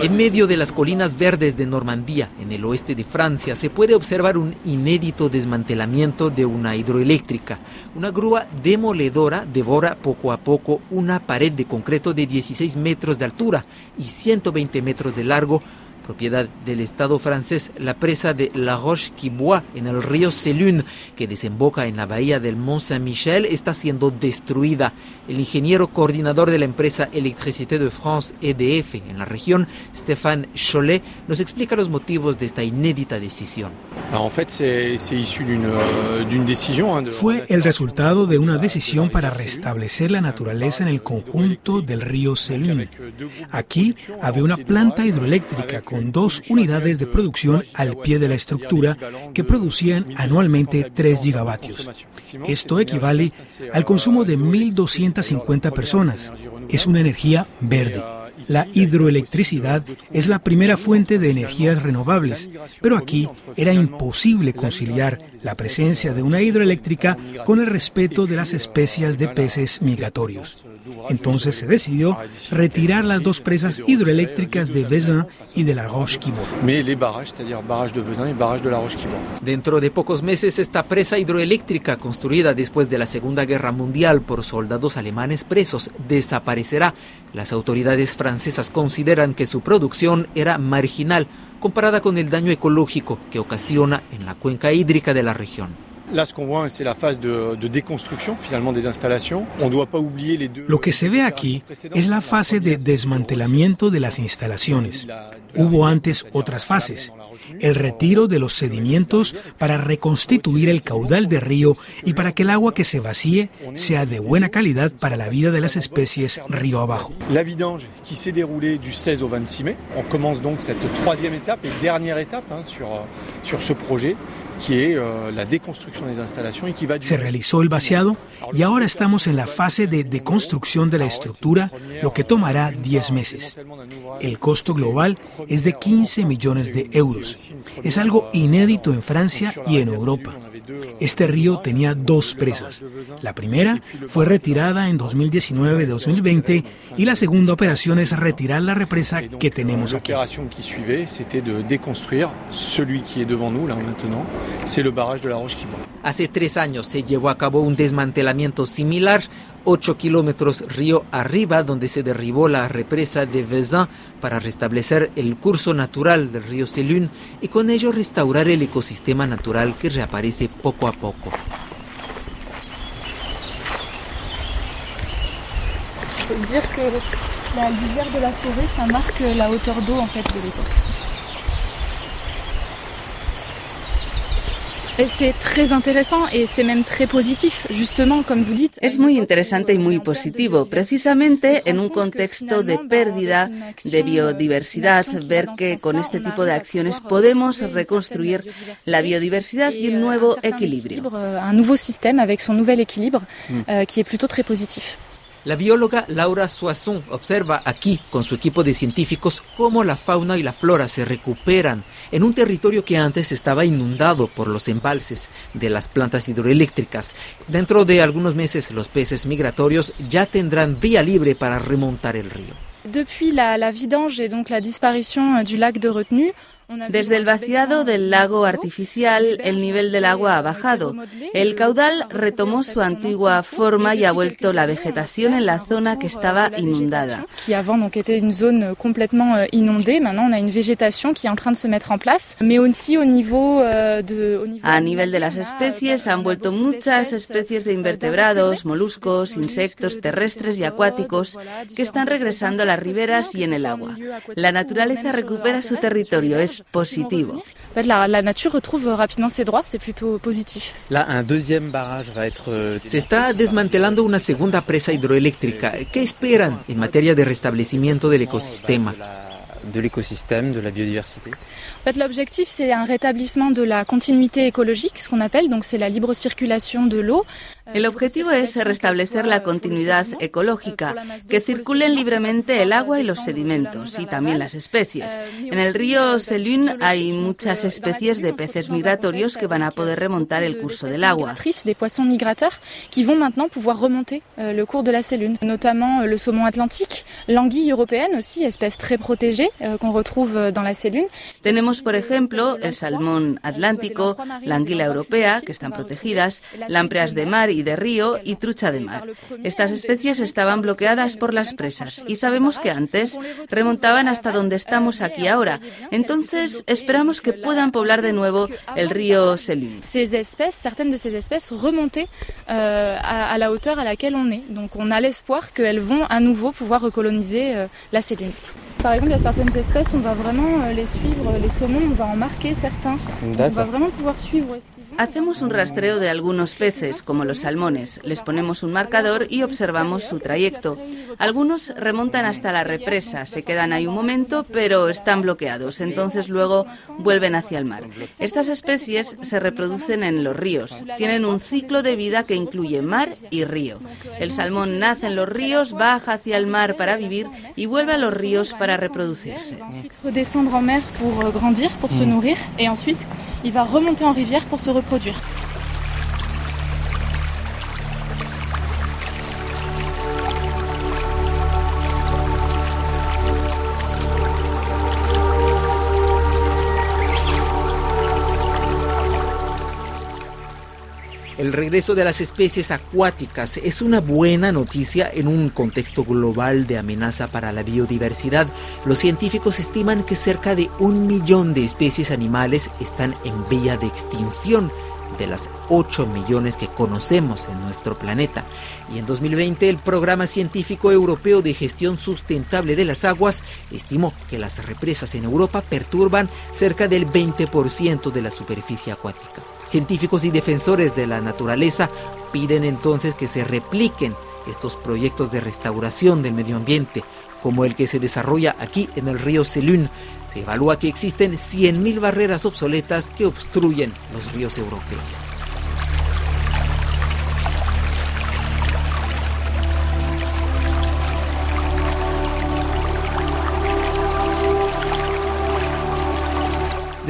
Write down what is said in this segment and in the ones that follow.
En medio de las colinas verdes de Normandía, en el oeste de Francia, se puede observar un inédito desmantelamiento de una hidroeléctrica. Una grúa demoledora devora poco a poco una pared de concreto de 16 metros de altura y 120 metros de largo propiedad del Estado francés, la presa de La Roche-qui-Bois en el río Selune, que desemboca en la bahía del Mont Saint-Michel, está siendo destruida. El ingeniero coordinador de la empresa Electricité de France EDF en la región, Stéphane Cholet, nos explica los motivos de esta inédita decisión. Fue el resultado de una decisión para restablecer la naturaleza en el conjunto del río Selune. Aquí había una planta hidroeléctrica con dos unidades de producción al pie de la estructura que producían anualmente 3 gigavatios. Esto equivale al consumo de 1.250 personas. Es una energía verde. La hidroelectricidad es la primera fuente de energías renovables, pero aquí era imposible conciliar la presencia de una hidroeléctrica con el respeto de las especies de peces migratorios. Entonces se decidió retirar las dos presas hidroeléctricas de Vezin y de la Roche-Quibourg. Dentro de pocos meses, esta presa hidroeléctrica, construida después de la Segunda Guerra Mundial por soldados alemanes presos, desaparecerá. Las autoridades francesas consideran que su producción era marginal comparada con el daño ecológico que ocasiona en la cuenca hídrica de la región. Lo que se ve aquí es la fase de desmantelamiento de las instalaciones. Hubo antes otras fases. El retiro de los sedimentos para reconstituir el caudal del río y para que el agua que se vacíe sea de buena calidad para la vida de las especies río abajo. La vidange qui s'est déroulée du 16 au 26 mai. On commence donc cette troisième étape et dernière étape sur, sur ce projet. Se realizó el vaciado y ahora estamos en la fase de deconstrucción de la estructura, lo que tomará 10 meses. El costo global es de 15 millones de euros. Es algo inédito en Francia y en Europa. Este río tenía dos presas. La primera fue retirada en 2019-2020 y la segunda operación es retirar la represa que tenemos aquí. Hace tres años se llevó a cabo un desmantelamiento similar 8 kilómetros río arriba, donde se derribó la represa de Vezin para restablecer el curso natural del río Selune y con ello restaurar el ecosistema natural que reaparece poco a poco. dire que la lisière de la forêt, ça marque la hauteur d'eau en fait de l'époque. Es muy interesante y muy positivo, precisamente en un contexto de pérdida de biodiversidad, ver que con este tipo de acciones podemos reconstruir la biodiversidad y un nuevo equilibrio. Un nuevo sistema avec son nouvel équilibre mm. euh, qui est plutôt très positif. La bióloga Laura Soisson observa aquí con su equipo de científicos cómo la fauna y la flora se recuperan en un territorio que antes estaba inundado por los embalses de las plantas hidroeléctricas. Dentro de algunos meses los peces migratorios ya tendrán vía libre para remontar el río. Depuis la, la vidange et donc la disparition du lac de retenue, desde el vaciado del lago artificial, el nivel del agua ha bajado. El caudal retomó su antigua forma y ha vuelto la vegetación en la zona que estaba inundada. A nivel de las especies han vuelto muchas especies de invertebrados, moluscos, insectos terrestres y acuáticos que están regresando a las riberas y en el agua. La naturaleza recupera su territorio. Es positivo. La, la nature retrouve rapidement ses droits, c'est plutôt positif. Là, un deuxième barrage va être... Se está desmantelando una segunda presa hidroeléctrica. ¿Qué esperan en materia de restablecimiento del ecosistema? de l'écosystème, de la biodiversité. En fait, l'objectif, c'est un rétablissement de la continuité écologique, ce qu'on appelle, donc c'est la libre circulation de l'eau. El objetivo es restablecer la continuidad ecológica, que circulen libremente el agua y los sedimentos y también las especies. En el río Selune hay muchas especies de peces migratorios que van a poder remontar el curso del agua. Des poissons migrateurs qui vont maintenant pouvoir remonter euh, le cours de la Selune, notamment euh, le saumon atlantique, l'anguille européenne aussi, espèce très protégée, euh, qu'on retrouve euh, dans la cellule. Tenemos, por ejemplo, el salmón atlántico, la anguila europea, que están protegidas, lampreas de mar y de río y trucha de mar. Estas especies estaban bloqueadas por las presas y sabemos que antes remontaban hasta donde estamos aquí ahora. Entonces, esperamos que puedan poblar de nuevo el río remontaient euh, à la hauteur à laquelle on est. Donc on a l'espoir qu'elles vont à nouveau pouvoir recoloniser euh, la cellule. Par exemple, il y a certaines espèces, on va vraiment euh, les suivre, les saumons, on va en marquer certains. On va vraiment pouvoir suivre est-ce vont. Hacemos un rastreo de algunos peces, como los salmones. Les ponemos un marcador y observamos su trayecto. Algunos remontan hasta la represa, se quedan ahí un momento, pero están bloqueados. Entonces luego vuelven hacia el mar. Estas especies se reproducen en los ríos. Tienen un ciclo de vida que incluye mar y río. El salmón nace en los ríos, baja hacia el mar para vivir y vuelve a los ríos para reproducirse. Ensuite, 你过去 El regreso de las especies acuáticas es una buena noticia en un contexto global de amenaza para la biodiversidad. Los científicos estiman que cerca de un millón de especies animales están en vía de extinción de las 8 millones que conocemos en nuestro planeta. Y en 2020 el Programa Científico Europeo de Gestión Sustentable de las Aguas estimó que las represas en Europa perturban cerca del 20% de la superficie acuática. Científicos y defensores de la naturaleza piden entonces que se repliquen estos proyectos de restauración del medio ambiente, como el que se desarrolla aquí en el río Selún. Se evalúa que existen 100.000 barreras obsoletas que obstruyen los ríos europeos.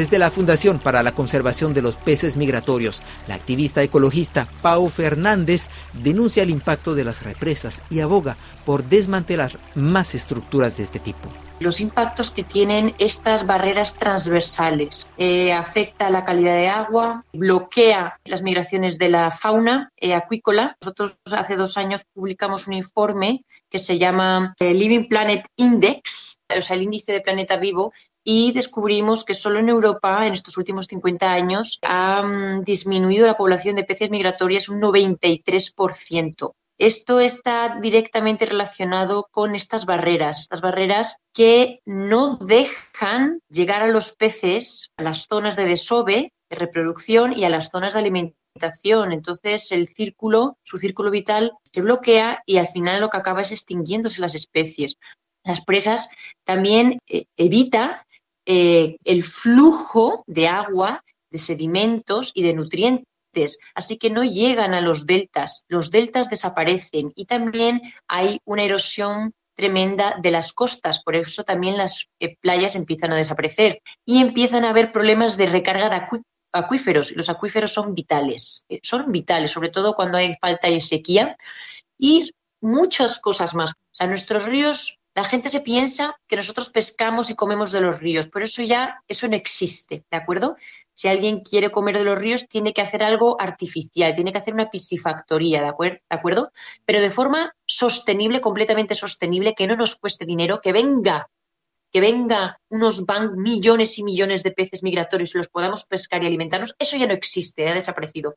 Desde la Fundación para la Conservación de los Peces Migratorios, la activista ecologista Pau Fernández denuncia el impacto de las represas y aboga por desmantelar más estructuras de este tipo los impactos que tienen estas barreras transversales. Eh, afecta la calidad de agua, bloquea las migraciones de la fauna eh, acuícola. Nosotros hace dos años publicamos un informe que se llama eh, Living Planet Index, o sea, el índice de planeta vivo, y descubrimos que solo en Europa, en estos últimos 50 años, ha mm, disminuido la población de peces migratorias un 93%. Esto está directamente relacionado con estas barreras, estas barreras que no dejan llegar a los peces a las zonas de desove, de reproducción y a las zonas de alimentación. Entonces el círculo, su círculo vital se bloquea y al final lo que acaba es extinguiéndose las especies. Las presas también eh, evita eh, el flujo de agua, de sedimentos y de nutrientes así que no llegan a los deltas, los deltas desaparecen y también hay una erosión tremenda de las costas, por eso también las eh, playas empiezan a desaparecer y empiezan a haber problemas de recarga de acuíferos. Los acuíferos son vitales, eh, son vitales, sobre todo cuando hay falta de sequía y muchas cosas más. O sea, nuestros ríos la gente se piensa que nosotros pescamos y comemos de los ríos, pero eso ya, eso no existe, ¿de acuerdo? Si alguien quiere comer de los ríos, tiene que hacer algo artificial, tiene que hacer una piscifactoría, ¿de, ¿de acuerdo? Pero de forma sostenible, completamente sostenible, que no nos cueste dinero, que venga, que venga unos van millones y millones de peces migratorios y los podamos pescar y alimentarnos, eso ya no existe, ha desaparecido.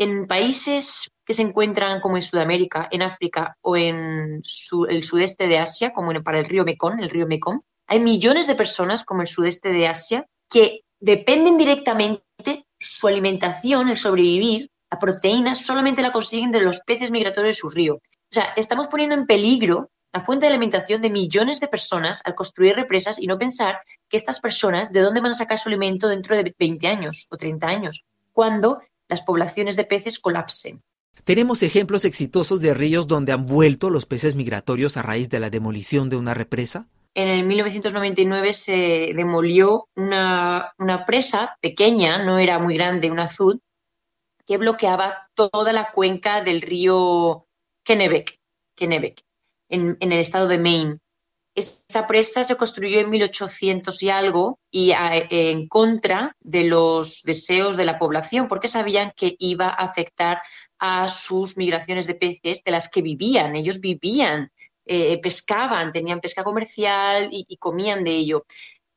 En países que se encuentran como en Sudamérica, en África o en el sudeste de Asia, como para el río Mekong, el río Mekong, hay millones de personas como el sudeste de Asia que dependen directamente su alimentación, el sobrevivir, la proteína, solamente la consiguen de los peces migratorios de su río. O sea, estamos poniendo en peligro la fuente de alimentación de millones de personas al construir represas y no pensar que estas personas, ¿de dónde van a sacar su alimento dentro de 20 años o 30 años? Cuando las poblaciones de peces colapsen. Tenemos ejemplos exitosos de ríos donde han vuelto los peces migratorios a raíz de la demolición de una represa. En el 1999 se demolió una, presa pequeña, no era muy grande, un azul, que bloqueaba toda la cuenca del río Kennebec, Kennebec en, en el estado de Maine. Esa presa se construyó en 1800 y algo y en contra de los deseos de la población, porque sabían que iba a afectar a sus migraciones de peces de las que vivían. Ellos vivían, eh, pescaban, tenían pesca comercial y, comían de ello.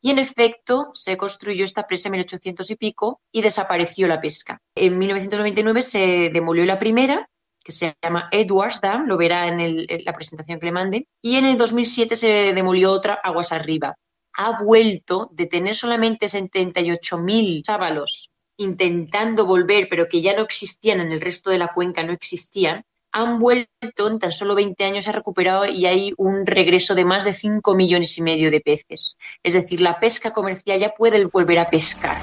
Y en efecto, se construyó esta presa en 1800 y pico y desapareció la pesca. En 1999 se demolió la primera que se llama Edwards Dam, lo verá en, la presentación que le mande, y en el 2007 se demolió otra aguas arriba. Ha vuelto de tener solamente 78.000 chábalos intentando volver, pero que ya no existían en el resto de la cuenca, no existían, han vuelto en tan solo 20 años, se ha recuperado y hay un regreso de más de 5 millones y medio de peces. Es decir, la pesca comercial ya puede volver a pescar.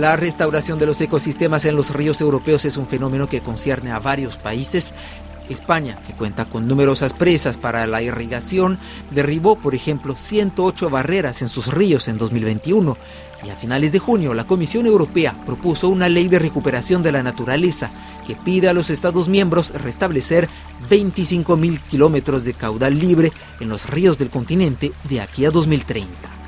La restauración de los ecosistemas en los ríos europeos es un fenómeno que concierne a varios países. España, que cuenta con numerosas presas para la irrigación, derribó, por ejemplo, 108 barreras en sus ríos en 2021. Y a finales de junio, la Comisión Europea propuso una ley de recuperación de la naturaleza que pide a los Estados miembros restablecer 25.000 kilómetros de caudal libre en los ríos del continente de aquí a 2030.